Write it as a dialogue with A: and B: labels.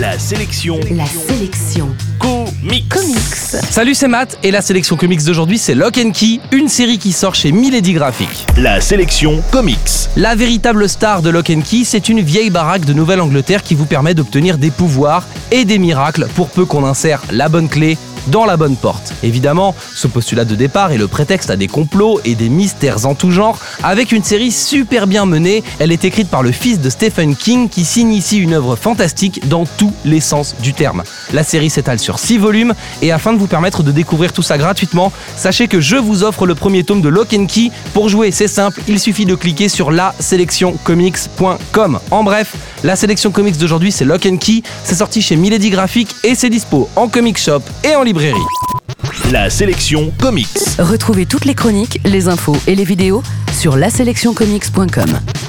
A: La sélection
B: La sélection
A: comics.
B: comics.
C: Salut, c'est Matt et la sélection comics d'aujourd'hui c'est Lock and Key, une série qui sort chez Milady Graphics.
A: La sélection comics.
C: La véritable star de Lock and Key, c'est une vieille baraque de Nouvelle-Angleterre qui vous permet d'obtenir des pouvoirs et des miracles pour peu qu'on insère la bonne clé dans la bonne porte. Évidemment, ce postulat de départ est le prétexte à des complots et des mystères en tout genre. Avec une série super bien menée, elle est écrite par le fils de Stephen King qui signe ici une œuvre fantastique dans tous les sens du terme. La série s'étale sur 6 volumes et afin de vous permettre de découvrir tout ça gratuitement, sachez que je vous offre le premier tome de Lock Key. Pour jouer, c'est simple, il suffit de cliquer sur la sélectioncomics.com. En bref, la sélection comics d'aujourd'hui c'est Lock and Key, c'est sorti chez Milady Graphics et c'est dispo en comic shop et en librairie.
A: La sélection comics.
B: Retrouvez toutes les chroniques, les infos et les vidéos sur laselectioncomics.com.